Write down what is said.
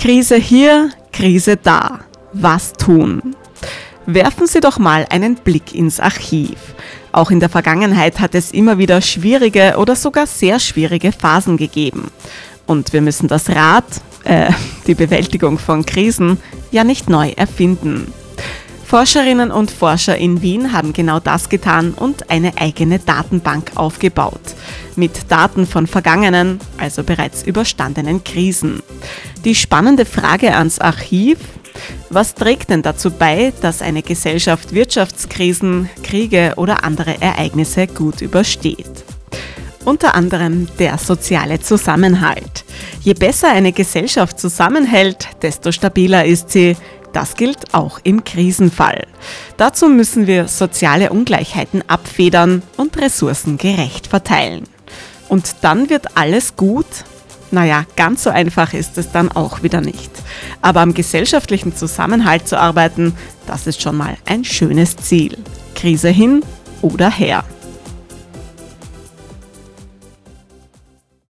Krise hier, Krise da. Was tun? Werfen Sie doch mal einen Blick ins Archiv. Auch in der Vergangenheit hat es immer wieder schwierige oder sogar sehr schwierige Phasen gegeben. Und wir müssen das Rad, äh, die Bewältigung von Krisen, ja nicht neu erfinden. Forscherinnen und Forscher in Wien haben genau das getan und eine eigene Datenbank aufgebaut. Mit Daten von vergangenen, also bereits überstandenen Krisen. Die spannende Frage ans Archiv, was trägt denn dazu bei, dass eine Gesellschaft Wirtschaftskrisen, Kriege oder andere Ereignisse gut übersteht? Unter anderem der soziale Zusammenhalt. Je besser eine Gesellschaft zusammenhält, desto stabiler ist sie, das gilt auch im Krisenfall. Dazu müssen wir soziale Ungleichheiten abfedern und Ressourcen gerecht verteilen. Und dann wird alles gut? Naja, ganz so einfach ist es dann auch wieder nicht. Aber am gesellschaftlichen Zusammenhalt zu arbeiten, das ist schon mal ein schönes Ziel. Krise hin oder her.